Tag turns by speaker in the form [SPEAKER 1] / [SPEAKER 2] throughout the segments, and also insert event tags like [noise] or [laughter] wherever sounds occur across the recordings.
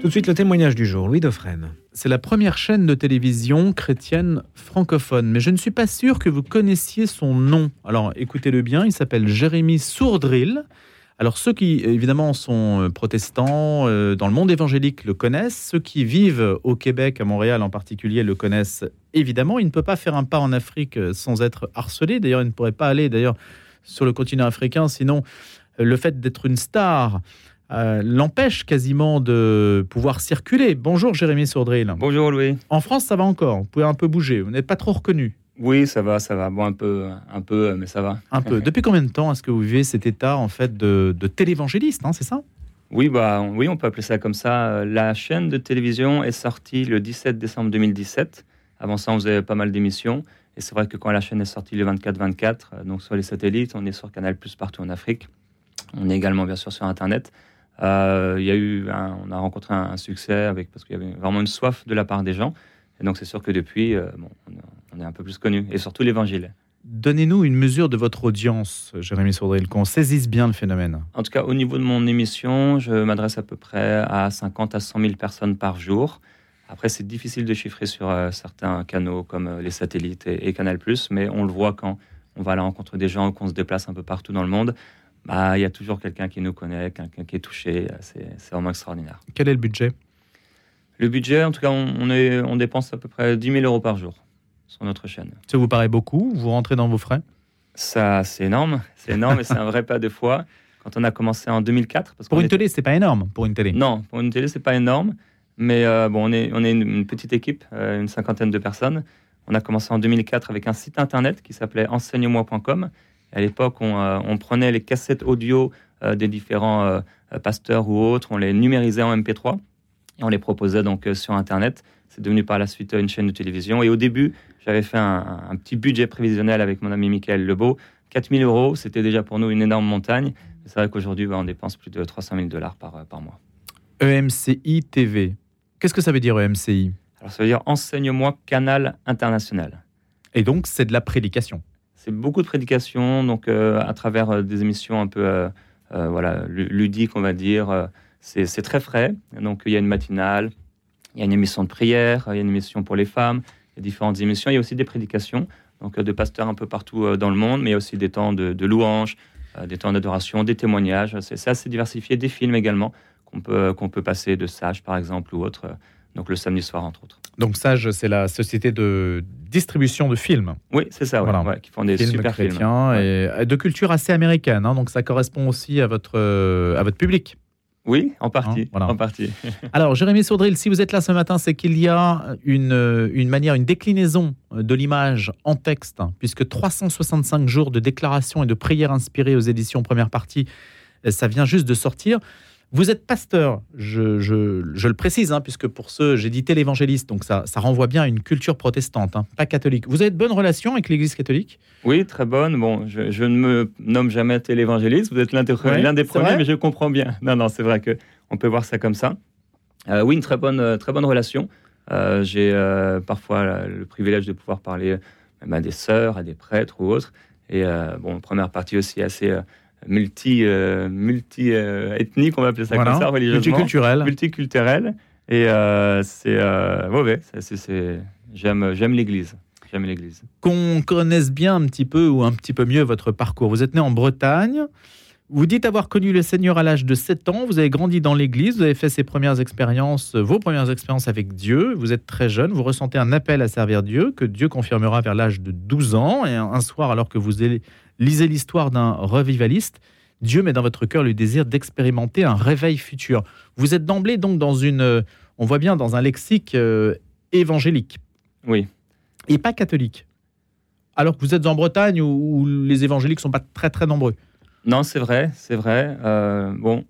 [SPEAKER 1] Tout de suite, le témoignage du jour, Louis Dauphren.
[SPEAKER 2] C'est la première chaîne de télévision chrétienne francophone, mais je ne suis pas sûr que vous connaissiez son nom. Alors écoutez-le bien, il s'appelle Jérémy Sourdril. Alors ceux qui évidemment sont euh, protestants euh, dans le monde évangélique le connaissent, ceux qui vivent au Québec, à Montréal en particulier, le connaissent évidemment. Il ne peut pas faire un pas en Afrique euh, sans être harcelé. D'ailleurs, il ne pourrait pas aller d'ailleurs sur le continent africain, sinon le fait d'être une star l'empêche quasiment de pouvoir circuler. Bonjour Jérémy Sourdril.
[SPEAKER 3] Bonjour Louis.
[SPEAKER 2] En France, ça va encore. Vous pouvez un peu bouger. Vous n'êtes pas trop reconnu.
[SPEAKER 3] Oui, ça va, ça va. Bon, un peu, un peu, mais ça va.
[SPEAKER 2] Un peu. [laughs] Depuis combien de temps est-ce que vous vivez cet état en fait de, de télévangéliste, hein, c'est ça?
[SPEAKER 3] Oui, bah, oui, on peut appeler ça comme ça. La chaîne de télévision est sortie le 17 décembre 2017. Avant ça, on faisait pas mal d'émissions. Et c'est vrai que quand la chaîne est sortie le 24-24, euh, donc sur les satellites, on est sur Canal Plus partout en Afrique. On est également bien sûr sur Internet. Euh, il y a eu, on a rencontré un, succès avec parce qu'il y avait vraiment une soif de la part des gens. Et donc c'est sûr que depuis, euh, bon, on est un peu plus connu, et surtout l'évangile.
[SPEAKER 2] Donnez-nous une mesure de votre audience, Jérémy Sourdril, qu'on saisisse bien le phénomène.
[SPEAKER 3] En tout cas, au niveau de mon émission, je m'adresse à peu près à 50 à 100 000 personnes par jour. Après, c'est difficile de chiffrer sur euh, certains canaux comme les satellites et, Canal+, mais on le voit quand on va à la rencontre des gens, qu'on se déplace un peu partout dans le monde. Bah, il y a toujours quelqu'un qui nous connaît, quelqu'un qui est touché. C'est vraiment extraordinaire.
[SPEAKER 2] Quel est le budget?
[SPEAKER 3] Le budget, en tout cas, on, est, on dépense à peu près 10 000 euros par jour sur notre chaîne.
[SPEAKER 2] Ça vous paraît beaucoup? Vous rentrez dans vos frais?
[SPEAKER 3] Ça, c'est énorme. C'est énorme et c'est un vrai pas de foi. Quand on a commencé en 2004.
[SPEAKER 2] Parce pour une télé, c'est pas énorme. Pour une télé.
[SPEAKER 3] Non, pour une télé, c'est pas énorme. Mais euh, bon, on est, on est une, petite équipe, euh, une cinquantaine de personnes. On a commencé en 2004 avec un site internet qui s'appelait enseigne-moi.com. À l'époque, on, euh, on, prenait les cassettes audio des différents pasteurs ou autres, on les numérisait en MP3 et on les proposait donc sur internet. C'est devenu par la suite une chaîne de télévision. Et au début, j'avais fait un, petit budget prévisionnel avec mon ami Michael Lebeau. 4000 euros, c'était déjà pour nous une énorme montagne. C'est vrai qu'aujourd'hui, bah, on dépense plus de 300 000 dollars par, euh, par mois.
[SPEAKER 2] EMCI TV. Qu'est-ce que ça veut dire EMCI
[SPEAKER 3] Alors, ça veut dire Enseigne-moi Canal International.
[SPEAKER 2] Et donc, c'est de la prédication
[SPEAKER 3] C'est beaucoup de prédication, donc euh, à travers euh, des émissions un peu voilà, ludiques, on va dire. c'est très frais. Donc, il y a une matinale, il y a une émission de prière, il y a une émission pour les femmes, différentes émissions. Il y a aussi des prédications, donc euh, de pasteurs un peu partout euh, dans le monde, mais il y a aussi des temps de, louanges, euh, des temps d'adoration, des témoignages. C'est assez diversifié, des films également qu'on peut, peut passer de Sage par exemple ou autre. Donc le samedi soir entre autres.
[SPEAKER 2] Donc Sage, c'est la société de distribution de films.
[SPEAKER 3] Oui, c'est ça, qui font des super films.
[SPEAKER 2] et de culture assez américaine. Hein, donc ça correspond aussi à votre, à votre public.
[SPEAKER 3] Oui, en partie. Hein, en partie. [laughs]
[SPEAKER 2] Alors, Jérémy Sourdril, si vous êtes là ce matin, c'est qu'il y a une, une manière, une déclinaison de l'image en texte, puisque 365 jours de déclarations et de prières inspirées aux éditions première partie, ça vient juste de sortir. Vous êtes pasteur, je, je, le précise, hein, puisque pour ceux, j'ai dit télévangéliste, donc ça, ça renvoie bien à une culture protestante, hein, pas catholique. Vous avez de bonnes relations avec l'Église catholique?
[SPEAKER 3] Oui, très bonne. Bon, je, ne me nomme jamais télévangéliste, vous êtes l'un des, des premiers, mais je comprends bien. Non, non, c'est vrai qu'on peut voir ça comme ça. Euh, oui, une très bonne, euh, très bonne relation. Euh, j'ai parfois le privilège de pouvoir parler même à des sœurs, à des prêtres ou autres. Et bon, première partie aussi assez multi, euh, multi euh, ethnique, on va appeler ça comme ça, religieusement.
[SPEAKER 2] Multiculturel.
[SPEAKER 3] Multiculturel. Et euh, c'est mauvais. J'aime, j'aime l'Église. J'aime l'Église.
[SPEAKER 2] Qu'on connaisse bien un petit peu ou un petit peu mieux votre parcours. Vous êtes né en Bretagne. Vous dites avoir connu le Seigneur à l'âge de 7 ans, vous avez grandi dans l'Église, vous avez fait ses premières expériences, vos premières expériences avec Dieu, vous êtes très jeune, vous ressentez un appel à servir Dieu, que Dieu confirmera vers l'âge de 12 ans, et un soir, alors que vous lisez l'histoire d'un revivaliste, Dieu met dans votre cœur le désir d'expérimenter un réveil futur. Vous êtes d'emblée donc dans une, on voit bien, dans un lexique euh, évangélique.
[SPEAKER 3] Oui.
[SPEAKER 2] Et pas catholique. Alors que vous êtes en Bretagne où, les évangéliques sont pas très très nombreux.
[SPEAKER 3] Non, c'est vrai, c'est vrai. Euh, bon,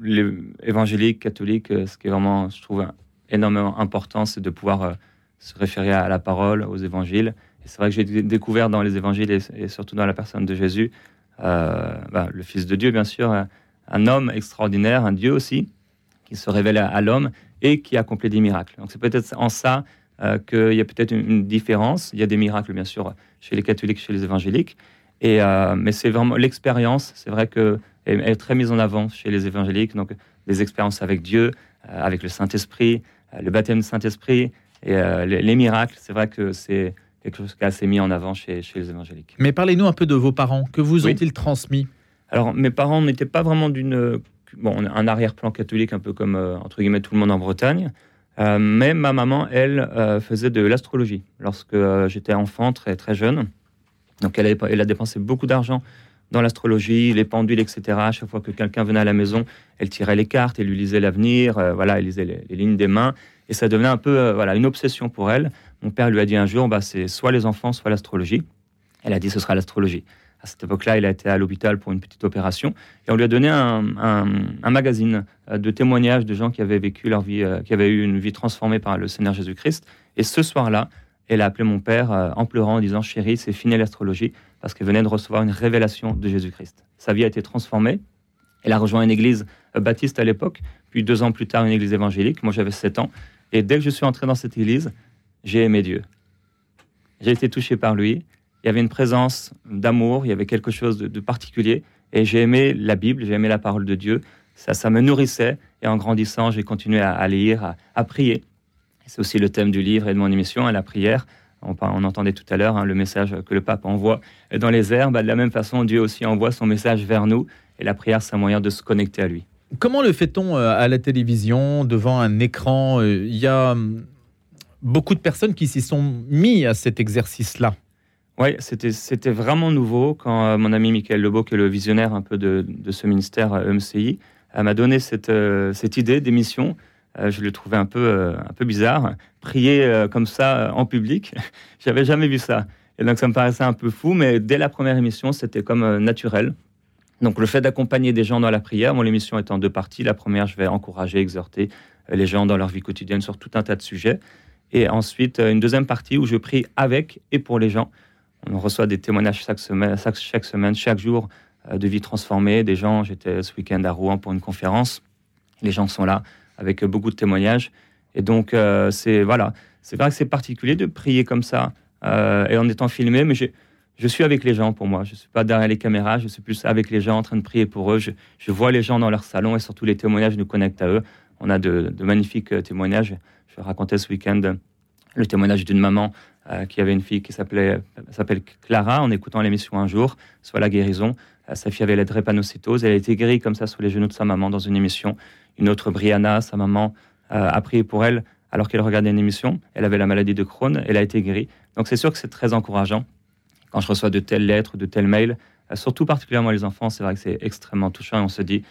[SPEAKER 3] les évangéliques, catholiques, euh, ce qui est vraiment, je trouve, énormément important, c'est de pouvoir se référer à la parole, aux évangiles c'est vrai que j'ai découvert dans les évangiles et, surtout dans la personne de Jésus, euh, bah, le Fils de Dieu, bien sûr, un, homme extraordinaire, un Dieu aussi, qui se révèle à, l'homme et qui accomplit des miracles. Donc c'est peut-être en ça euh, qu'il y a peut-être une, différence. Il y a des miracles, bien sûr, chez les catholiques, chez les évangéliques. Euh, mais c'est vraiment l'expérience. C'est vrai que est, très mise en avant chez les évangéliques. Donc, des expériences avec Dieu, avec le Saint-Esprit, le baptême du Saint-Esprit et les, miracles. C'est vrai que c'est quelque chose qui est assez mis en avant chez, chez les évangéliques.
[SPEAKER 2] Mais parlez-nous un peu de vos parents. Que vous ont-ils transmis?
[SPEAKER 3] Alors, mes parents n'étaient pas vraiment d'une. Bon, un arrière-plan catholique, un peu comme, entre guillemets, tout le monde en Bretagne. Euh, mais ma maman, elle, euh, faisait de l'astrologie lorsque euh, j'étais enfant, très, très jeune. Donc elle a, elle a dépensé beaucoup d'argent dans l'astrologie, les pendules, etc. À chaque fois que quelqu'un venait à la maison, elle tirait les cartes, elle lui lisait l'avenir, voilà, elle lisait les, lignes des mains, et ça devenait un peu voilà une obsession pour elle. Mon père lui a dit un jour, bah, c'est soit les enfants, soit l'astrologie. Elle a dit ce sera l'astrologie. À cette époque-là, il a été à l'hôpital pour une petite opération et on lui a donné un, magazine euh, de témoignages de gens qui avaient vécu leur vie, euh, qui avaient eu une vie transformée par le Seigneur Jésus-Christ. Et ce soir-là, elle a appelé mon père euh, en pleurant, en disant Chérie, c'est fini l'astrologie, parce qu'elle venait de recevoir une révélation de Jésus-Christ. Sa vie a été transformée. Elle a rejoint une église baptiste à l'époque, puis deux ans plus tard, une église évangélique. Moi, j'avais sept ans. Et dès que je suis entré dans cette église, j'ai aimé Dieu. J'ai été touché par lui il y avait une présence d'amour, il y avait quelque chose de, particulier. Et j'ai aimé la Bible, j'ai aimé la parole de Dieu. Ça, ça me nourrissait. Et en grandissant, j'ai continué à, lire, à, prier. C'est aussi le thème du livre et de mon émission, la prière. On, on, entendait tout à l'heure hein, le message que le pape envoie dans les airs. Bah, de la même façon, Dieu aussi envoie son message vers nous. Et la prière, c'est un moyen de se connecter à lui.
[SPEAKER 2] Comment le fait-on euh, à la télévision, devant un écran? Euh, Il y a hum, beaucoup de personnes qui s'y sont mis à cet exercice-là.
[SPEAKER 3] Oui, c'était vraiment nouveau quand euh, mon ami Michael Lebeau, qui est le visionnaire un peu de, ce ministère euh, e m'a donné cette, euh, cette idée d'émission. je le trouvais un peu, un peu bizarre. Prier comme ça en public, [laughs] j'avais jamais vu ça. Et donc ça me paraissait un peu fou, mais dès la première émission, c'était comme naturel. Donc le fait d'accompagner des gens dans la prière, mon émission est en deux parties. La première, je vais encourager, exhorter les gens dans leur vie quotidienne sur tout un tas de sujets. Et ensuite, une deuxième partie où je prie avec et pour les gens. On reçoit des témoignages chaque semaine, chaque, semaine, chaque jour euh, de vie transformée. Des gens, j'étais ce week-end à Rouen pour une conférence. Les gens sont là avec beaucoup de témoignages. Et donc, euh, c'est voilà, vrai que c'est particulier de prier comme ça euh, et en étant filmé, mais je suis avec les gens pour moi. Je ne suis pas derrière les caméras, je suis plus avec les gens en train de prier pour eux. Je, vois les gens dans leur salon et surtout les témoignages nous connectent à eux. On a de magnifiques témoignages. Je racontais ce week-end le témoignage d'une maman euh, qui avait une fille qui s'appelle Clara, en écoutant l'émission un jour, soit la guérison. Euh, sa fille avait la drépanocytose, elle a été guérie comme ça sous les genoux de sa maman dans une émission. Une autre, Brianna, sa maman, euh, a prié pour elle alors qu'elle regardait une émission. Elle avait la maladie de Crohn, elle a été guérie. Donc c'est sûr que c'est très encourageant quand je reçois de telles lettres, de tels mails, surtout particulièrement les enfants, c'est vrai que c'est extrêmement touchant et on se dit,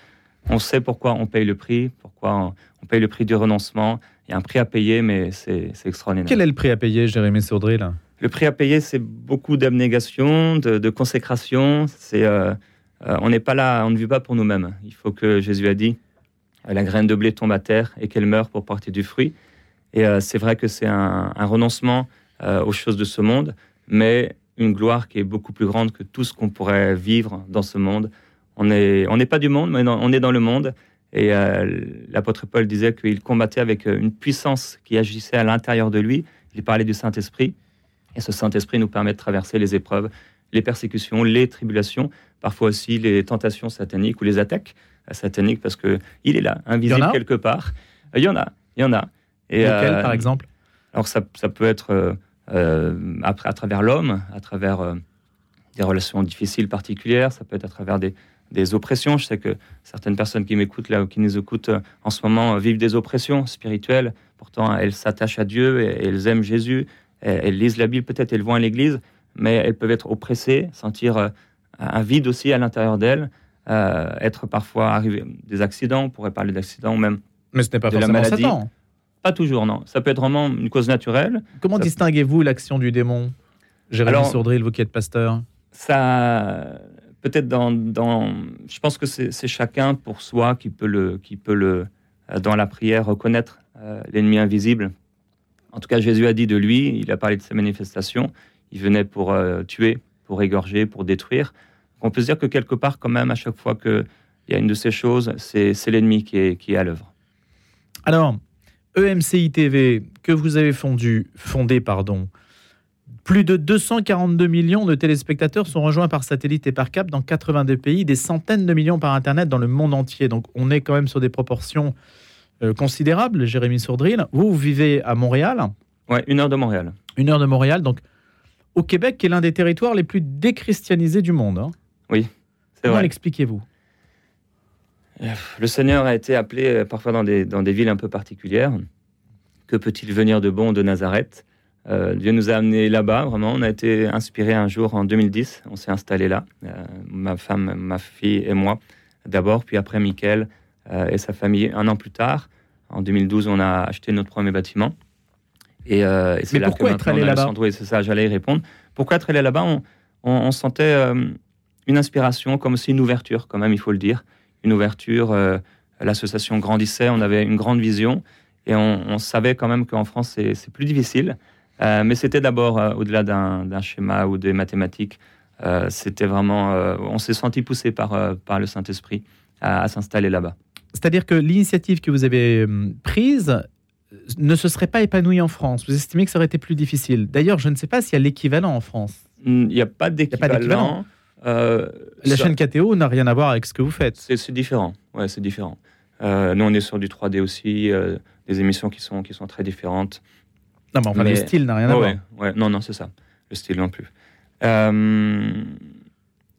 [SPEAKER 3] on sait pourquoi on paye le prix, pourquoi on paye le prix du renoncement, il y a un prix à payer, mais c'est extraordinaire.
[SPEAKER 2] Quel est le prix à payer, Jérémy Sourdril
[SPEAKER 3] Le prix à payer, c'est beaucoup d'abnégation, de, consécration. C'est, euh, euh, on n'est pas là, on ne vit pas pour nous-mêmes. Il faut que Jésus a dit la graine de blé tombe à terre et qu'elle meurt pour porter du fruit. Et euh, c'est vrai que c'est un, renoncement aux choses de ce monde, mais une gloire qui est beaucoup plus grande que tout ce qu'on pourrait vivre dans ce monde. On n'est on pas du monde, mais on est dans le monde. Et euh, l'apôtre Paul disait qu'il combattait avec euh, une puissance qui agissait à l'intérieur de lui. Il parlait du Saint-Esprit. Et ce Saint-Esprit nous permet de traverser les épreuves, les persécutions, les tribulations, parfois aussi les tentations sataniques ou les attaques euh, sataniques, parce qu'il est là, invisible quelque part. Il y en a, il y en a.
[SPEAKER 2] Et, par exemple?
[SPEAKER 3] Alors ça, ça, peut être à, à, travers l'homme, à travers des relations difficiles particulières, ça peut être à travers des, des oppressions. Je sais que certaines personnes qui m'écoutent là ou qui nous écoutent euh, en ce moment euh, vivent des oppressions spirituelles. Pourtant, elles s'attachent à Dieu et elles aiment Jésus. Elles lisent la Bible peut-être, elles vont à l'église, mais elles peuvent être oppressées, sentir euh, un vide aussi à l'intérieur d'elles, être parfois arrivé des accidents. On pourrait parler d'accidents ou même.
[SPEAKER 2] Mais ce n'est pas forcément Satan.
[SPEAKER 3] Pas toujours, non. Ça peut être vraiment une cause naturelle.
[SPEAKER 2] Comment distinguez-vous l'action du démon? Jérémy Sourdril, vous qui êtes pasteur
[SPEAKER 3] Ça peut-être dans, dans, Je pense que c'est chacun pour soi qui peut, le, qui peut le, euh, dans la prière, reconnaître euh, l'ennemi invisible. En tout cas, Jésus a dit de lui, il a parlé de ses manifestations, il venait pour euh, tuer, pour égorger, pour détruire. On peut se dire que quelque part, quand même, à chaque fois qu'il y a une de ces choses, c'est l'ennemi qui est, qui est à l'œuvre.
[SPEAKER 2] Alors, EMCI TV, que vous avez fondé, fondé pardon, Plus de 242 millions de téléspectateurs sont rejoints par satellite et par câble dans 82 pays, des centaines de millions par Internet dans le monde entier. Donc on est quand même sur des proportions euh, considérables, Jérémy Sourdril. Vous, vous vivez à Montréal?
[SPEAKER 3] Ouais, une heure de Montréal.
[SPEAKER 2] Une heure de Montréal, donc au Québec, qui est l'un des territoires les plus déchristianisés du monde. hein.
[SPEAKER 3] Oui, c'est
[SPEAKER 2] Comment
[SPEAKER 3] vrai.
[SPEAKER 2] l'expliquez-vous?
[SPEAKER 3] Le Seigneur a été appelé euh, parfois dans des, dans des villes un peu particulières. Que peut-il venir de bon de Nazareth? Euh, Dieu nous a amenés là-bas, vraiment. On a été inspiré un jour en 2010. On s'est installé là, euh, ma femme, ma fille et moi d'abord, puis après Mickaël euh, et sa famille un an plus tard. En 2012, on a acheté notre premier bâtiment. Et, et c'est là
[SPEAKER 2] pourquoi
[SPEAKER 3] que
[SPEAKER 2] être allé là-bas?
[SPEAKER 3] Oui, c'est ça, j'allais y répondre. Pourquoi être allé là-bas? On, on- on sentait une inspiration, comme aussi une ouverture, quand même, il faut le dire. Une ouverture. L'association grandissait, on avait une grande vision. Et on, on savait quand même qu'en France, c'est plus difficile. Euh, mais c'était d'abord, euh, au-delà d'un schéma ou des mathématiques, euh, c'était vraiment. on s'est senti poussé par, par le Saint-Esprit à, à s'installer là-bas.
[SPEAKER 2] C'est-à-dire que l'initiative que vous avez prise ne se serait pas épanouie en France. Vous estimez que ça aurait été plus difficile. D'ailleurs, je ne sais pas s'il y a l'équivalent en France.
[SPEAKER 3] Il n'y a pas
[SPEAKER 2] d'équivalent.
[SPEAKER 3] Euh,
[SPEAKER 2] La
[SPEAKER 3] ça-
[SPEAKER 2] chaîne KTO n'a rien à voir avec ce que vous faites.
[SPEAKER 3] C'est c'est différent. Ouais, c'est différent. Euh, nous, on est sur du 3D aussi, euh, des émissions qui sont, qui sont très différentes.
[SPEAKER 2] Non, mais enfin, le style n'a rien à voir.
[SPEAKER 3] ouais, ouais. non, non, c'est ça. Le style non plus. Euh,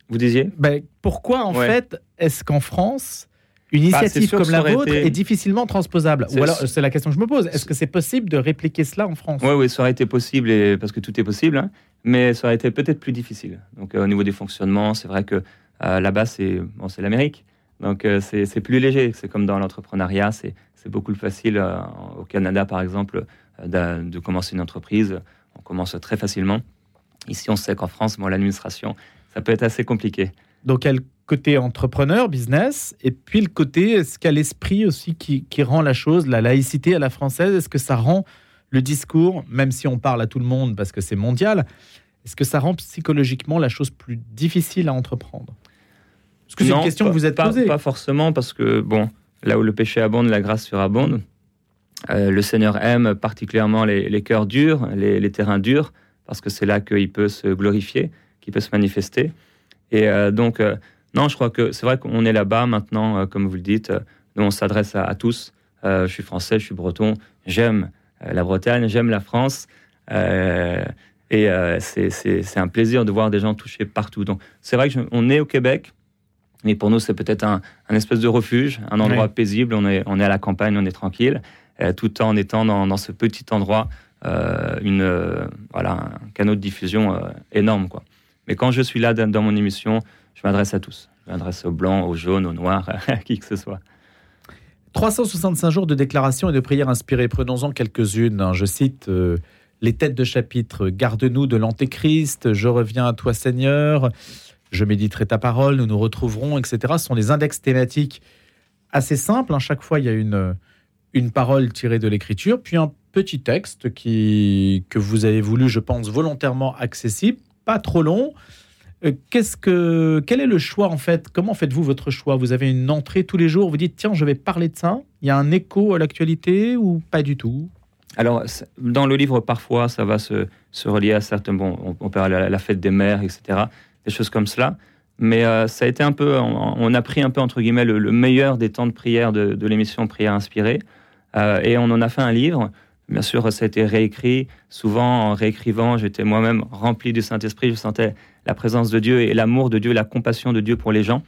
[SPEAKER 3] vous disiez?
[SPEAKER 2] Ben, pourquoi, en
[SPEAKER 3] Ouais.
[SPEAKER 2] fait, est-ce qu'en France, une
[SPEAKER 3] Bah,
[SPEAKER 2] initiative comme la vôtre
[SPEAKER 3] été-
[SPEAKER 2] est difficilement transposable?
[SPEAKER 3] C'est-
[SPEAKER 2] Ou alors, c'est la question que je me pose. Est-ce que c'est possible de répliquer cela en France?
[SPEAKER 3] Oui, oui, ça aurait été possible, et, parce que tout est possible, hein, mais ça aurait été peut-être plus difficile. Donc, euh, au niveau des fonctionnements, c'est vrai que euh, là-bas, c'est bon, l'Amérique. Donc, euh, c'est plus léger. C'est comme dans l'entrepreneuriat, c'est beaucoup plus facile. au Canada, par exemple, de, commencer une entreprise. On commence très facilement. Ici, on sait qu'en France, bon, l'administration, ça peut être assez compliqué.
[SPEAKER 2] Donc, il y a le côté entrepreneur, business, et puis le côté, est-ce qu'il y a l'esprit aussi qui, qui rend la chose, la laïcité à la française? Est-ce que ça rend le discours, même si on parle à tout le monde parce que c'est mondial, est-ce que ça rend psychologiquement la chose plus difficile à entreprendre? Est-ce que c'est une question
[SPEAKER 3] pas-
[SPEAKER 2] que vous êtes
[SPEAKER 3] pas,
[SPEAKER 2] posée
[SPEAKER 3] Pas forcément, parce que, bon, là où le péché abonde, la grâce surabonde. Euh, le Seigneur aime particulièrement les, les cœurs durs, les, les terrains durs, parce que c'est là qu'il peut se glorifier, qu'il peut se manifester. Et euh, donc, euh, non, je crois que c'est vrai qu'on est là-bas maintenant, comme vous le dites. nous, on s'adresse à, à tous. Je suis français, je suis breton, j'aime la Bretagne, j'aime la France. Et c'est- un plaisir de voir des gens touchés partout. Donc, c'est vrai qu'on est au Québec, mais pour nous, c'est peut-être un, un espèce de refuge, un endroit paisible. On est, on est à la campagne, on est tranquille, tout en étant dans, ce petit endroit, euh, une, euh, voilà, un canot de diffusion euh, énorme. Quoi. Mais quand je suis là dans, mon émission, je m'adresse à tous. Je m'adresse aux blancs, aux jaunes, aux noirs, [laughs] à qui que ce soit.
[SPEAKER 2] 365 jours de déclarations et de prières inspirées. Prenons-en quelques-unes. hein. Je cite euh, les têtes de chapitre. Garde-nous de l'antéchrist. Je reviens à toi, Seigneur. Je méditerai ta parole. Nous nous retrouverons, etc. Ce sont des index thématiques assez simples. hein. Chaque fois, il y a une, une parole tirée de l'écriture, puis un petit texte qui, que vous avez voulu, je pense, volontairement accessible, pas trop long. Euh, Qu'est-ce que, quel est le choix en fait? Comment faites-vous votre choix? Vous avez une entrée tous les jours, vous dites tiens, je vais parler de ça. Il y a un écho à l'actualité ou pas du tout?
[SPEAKER 3] Alors, dans le livre, parfois, ça va se, se relier à certains. Bon, on, on parle à la, fête des mères, etc. Des choses comme cela. Mais euh, ça a été un peu. On, a pris un peu, entre guillemets, le, le meilleur des temps de prière de l'émission Prière inspirée. Euh, et on en a fait un livre. Bien sûr, ça a été réécrit. Souvent, en réécrivant, j'étais moi-même rempli du Saint-Esprit. Je sentais la présence de Dieu et l'amour de Dieu, la compassion de Dieu pour les gens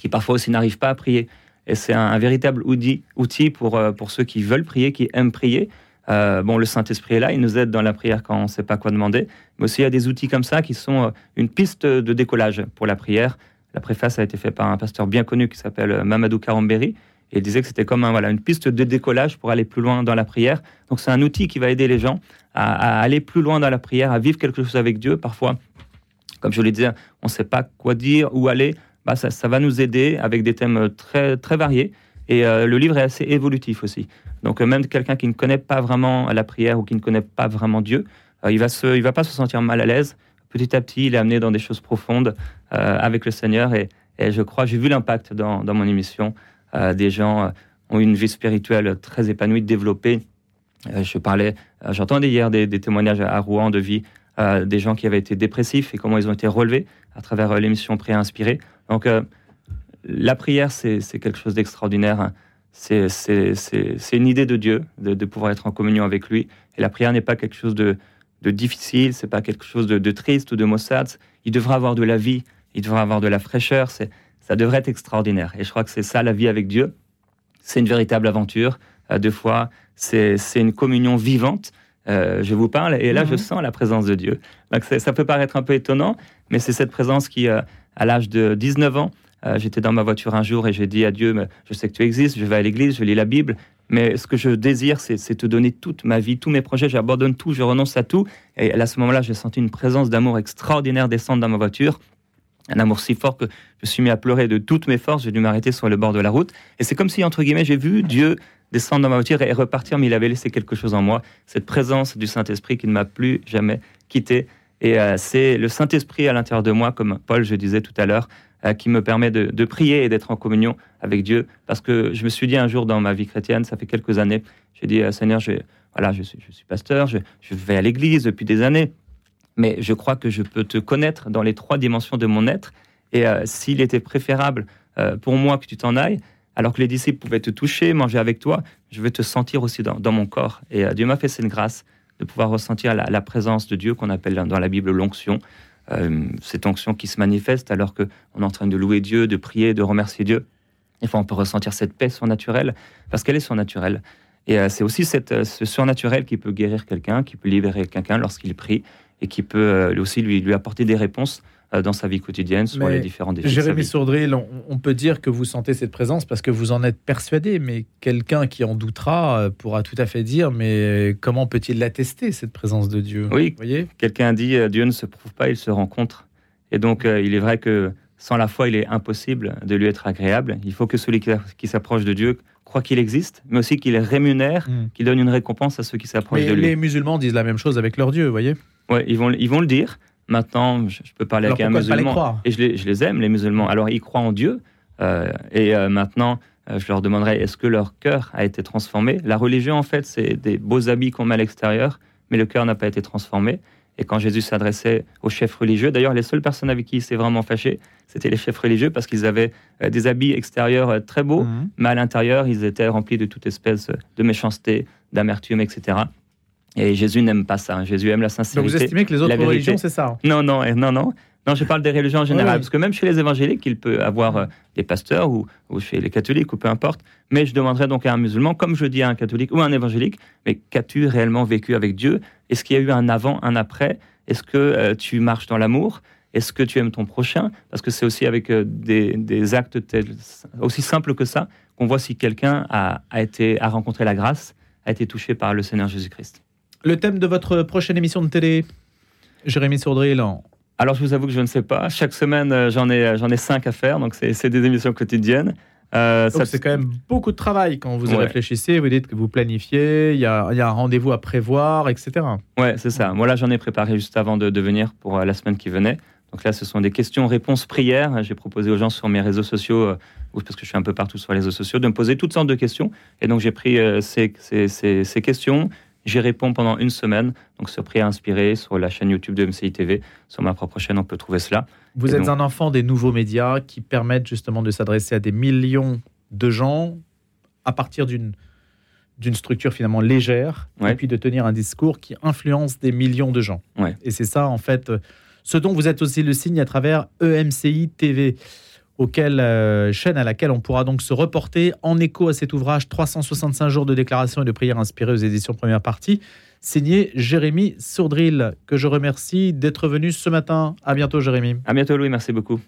[SPEAKER 3] qui parfois aussi n'arrivent pas à prier. Et c'est un, véritable outil, pour, euh, pour ceux qui veulent prier, qui aiment prier. Euh, bon, le Saint-Esprit est là, il nous aide dans la prière quand on ne sait pas quoi demander. Mais aussi, il y a des outils comme ça qui sont une piste de décollage pour la prière. La préface a été faite par un pasteur bien connu qui s'appelle Mamadou Karamberi. Il disait que c'était comme voilà, une piste de décollage pour aller plus loin dans la prière. Donc, c'est un outil qui va aider les gens à, aller plus loin dans la prière, à vivre quelque chose avec Dieu. Parfois, comme je le disais, on ne sait pas quoi dire, où aller. Bah, ça, va nous aider avec des thèmes très, très variés. Et euh, le livre est assez évolutif aussi. Donc, euh, même quelqu'un qui ne connaît pas vraiment la prière ou qui ne connaît pas vraiment Dieu, euh, il va va pas se sentir mal à l'aise. Petit à petit, il est amené dans des choses profondes avec le Seigneur. Et, je crois, j'ai vu l'impact dans mon émission. Euh, des gens euh, ont une vie spirituelle très épanouie, développée. Euh, je parlais, j'entendais hier des, témoignages à Rouen de vie des gens qui avaient été dépressifs et comment ils ont été relevés à travers l'émission Prière inspirée. Donc, la prière, c'est quelque chose d'extraordinaire. C'est une idée de Dieu, de, pouvoir être en communion avec lui. Et la prière n'est pas quelque chose de, difficile, c'est pas quelque chose de, triste ou de maussade. Il devrait avoir de la vie, il devrait avoir de la fraîcheur. Ça devrait être extraordinaire. Et je crois que c'est ça la vie avec Dieu. C'est une véritable aventure. Euh, deux fois, c'est une communion vivante. Euh, je vous parle et là, je mhm. sens la présence de Dieu. Donc, ça peut paraître un peu étonnant, mais c'est cette présence qui, euh, à l'âge de 19 ans, j'étais dans ma voiture un jour et j'ai dit à Dieu, je sais que tu existes, je vais à l'église, je lis la Bible, mais ce que je désire, c'est te donner toute ma vie, tous mes projets, j'abandonne tout, je renonce à tout. Et à ce moment-là, j'ai senti une présence d'amour extraordinaire descendre dans ma voiture. Un amour si fort que je suis mis à pleurer de toutes mes forces, j'ai dû m'arrêter sur le bord de la route. Et c'est comme si, entre guillemets, j'ai vu Dieu descendre dans ma voiture et repartir, mais il avait laissé quelque chose en moi, cette présence du Saint-Esprit qui ne m'a plus jamais quitté. Et euh, c'est le Saint-Esprit à l'intérieur de moi, comme Paul, je disais tout à l'heure, euh, qui me permet de, prier et d'être en communion avec Dieu. Parce que je me suis dit un jour dans ma vie chrétienne, ça fait quelques années, j'ai dit, euh, Seigneur, je, voilà, je, suis, je suis pasteur, je, vais à l'église depuis des années, mais je crois que je peux te connaître dans les trois dimensions de mon être. Et euh, s'il était préférable pour moi que tu t'en ailles, alors que les disciples pouvaient te toucher, manger avec toi, je veux te sentir aussi dans, mon corps. Et Dieu m'a fait cette grâce de pouvoir ressentir la, présence de Dieu qu'on appelle dans la Bible l'onction. Euh, cette onction qui se manifeste alors qu'on est en train de louer Dieu, de prier, de remercier Dieu. Des fois, on peut ressentir cette paix surnaturelle parce qu'elle est surnaturelle. Et euh, c'est aussi cette, euh, ce surnaturel qui peut guérir quelqu'un, qui peut libérer quelqu'un lorsqu'il prie et qui peut aussi lui, lui apporter des réponses euh, dans sa vie quotidienne sur les différents défis.
[SPEAKER 2] Jérémy Sourdril, on, peut dire que vous sentez cette présence parce que vous en êtes persuadé, mais quelqu'un qui en doutera euh, pourra tout à fait dire mais comment peut-il l'attester, cette présence de Dieu?
[SPEAKER 3] Oui, quelqu'un dit euh, Dieu ne se prouve pas, il se rencontre. Et donc, il est vrai que sans la foi, il est impossible de lui être agréable. Il faut que celui qui, s'approche de Dieu croit qu'il existe, mais aussi qu'il rémunère, hmm. qu'il donne une récompense à ceux qui s'approchent de lui.
[SPEAKER 2] Les musulmans disent la même chose avec leur Dieu, vous voyez?
[SPEAKER 3] Oui, ils vont, ils vont le dire, Maintenant, je, peux parler avec un musulman et je les, je les, aime, les musulmans. Alors, ils croient en Dieu. Euh, et euh, maintenant, euh, je leur demanderai est-ce que leur cœur a été transformé? La religion, en fait, c'est des beaux habits qu'on met à l'extérieur, mais le cœur n'a pas été transformé. Et quand Jésus s'adressait aux chefs religieux, d'ailleurs, les seules personnes avec qui il s'est vraiment fâché, c'était les chefs religieux parce qu'ils avaient des habits extérieurs très beaux, mhm. mais à l'intérieur, ils étaient remplis de toute espèce de méchanceté, d'amertume, etc. Et Jésus n'aime pas ça. Jésus aime la sincérité.
[SPEAKER 2] Donc vous estimez que les autres religions, c'est ça
[SPEAKER 3] Non, non, non, non. Non, je parle des religions en général, parce que même chez les évangéliques, il peut avoir euh, des pasteurs ou, chez les catholiques ou peu importe. Mais je demanderais donc à un musulman, comme je dis à un catholique ou à un évangélique, mais qu'as-tu réellement vécu avec Dieu? Est-ce qu'il y a eu un avant, un après? Est-ce que euh, tu marches dans l'amour? Est-ce que tu aimes ton prochain? Parce que c'est aussi avec euh, des, actes aussi simples que ça qu'on voit si quelqu'un a, a, été, a rencontré la grâce, a été touché par le Seigneur Jésus-Christ.
[SPEAKER 2] Le thème de votre prochaine émission de télé, Jérémy Sourdril
[SPEAKER 3] Alors, je vous avoue que je ne sais pas. Chaque semaine, euh, j'en ai, j'en ai cinq à faire, donc c'est des émissions quotidiennes.
[SPEAKER 2] Euh, ça... C'est quand même beaucoup de travail quand vous y réfléchissez. Vous dites que vous planifiez, il y a, y a un rendez-vous à prévoir, etc.
[SPEAKER 3] Ouais, c'est ça. Moi, là, j'en ai préparé juste avant de, de venir pour euh, la semaine qui venait. Donc là, ce sont des questions, réponses, prières. J'ai proposé aux gens sur mes réseaux sociaux, parce que je suis un peu partout sur les réseaux sociaux, de me poser toutes sortes de questions. Et donc, j'ai pris ces, ces, ces, ces, questions, J'y réponds pendant une semaine. Donc, ce prix inspiré sur la chaîne YouTube de MCI TV. Sur ma propre chaîne, on peut trouver cela.
[SPEAKER 2] Vous êtes un enfant des nouveaux médias qui permettent justement de s'adresser à des millions de gens à partir d'une d'une structure finalement légère et puis de tenir un discours qui influence des millions de gens. Et c'est ça, en fait, ce dont vous êtes aussi le signe à travers EMCI TV euh, chaîne à laquelle on pourra donc se reporter en écho à cet ouvrage 365 jours de déclaration et de prière inspirée aux éditions première partie, signé Jérémy Sourdril, que je remercie d'être venu ce matin. À bientôt, Jérémy.
[SPEAKER 3] À bientôt, Louis. Merci beaucoup.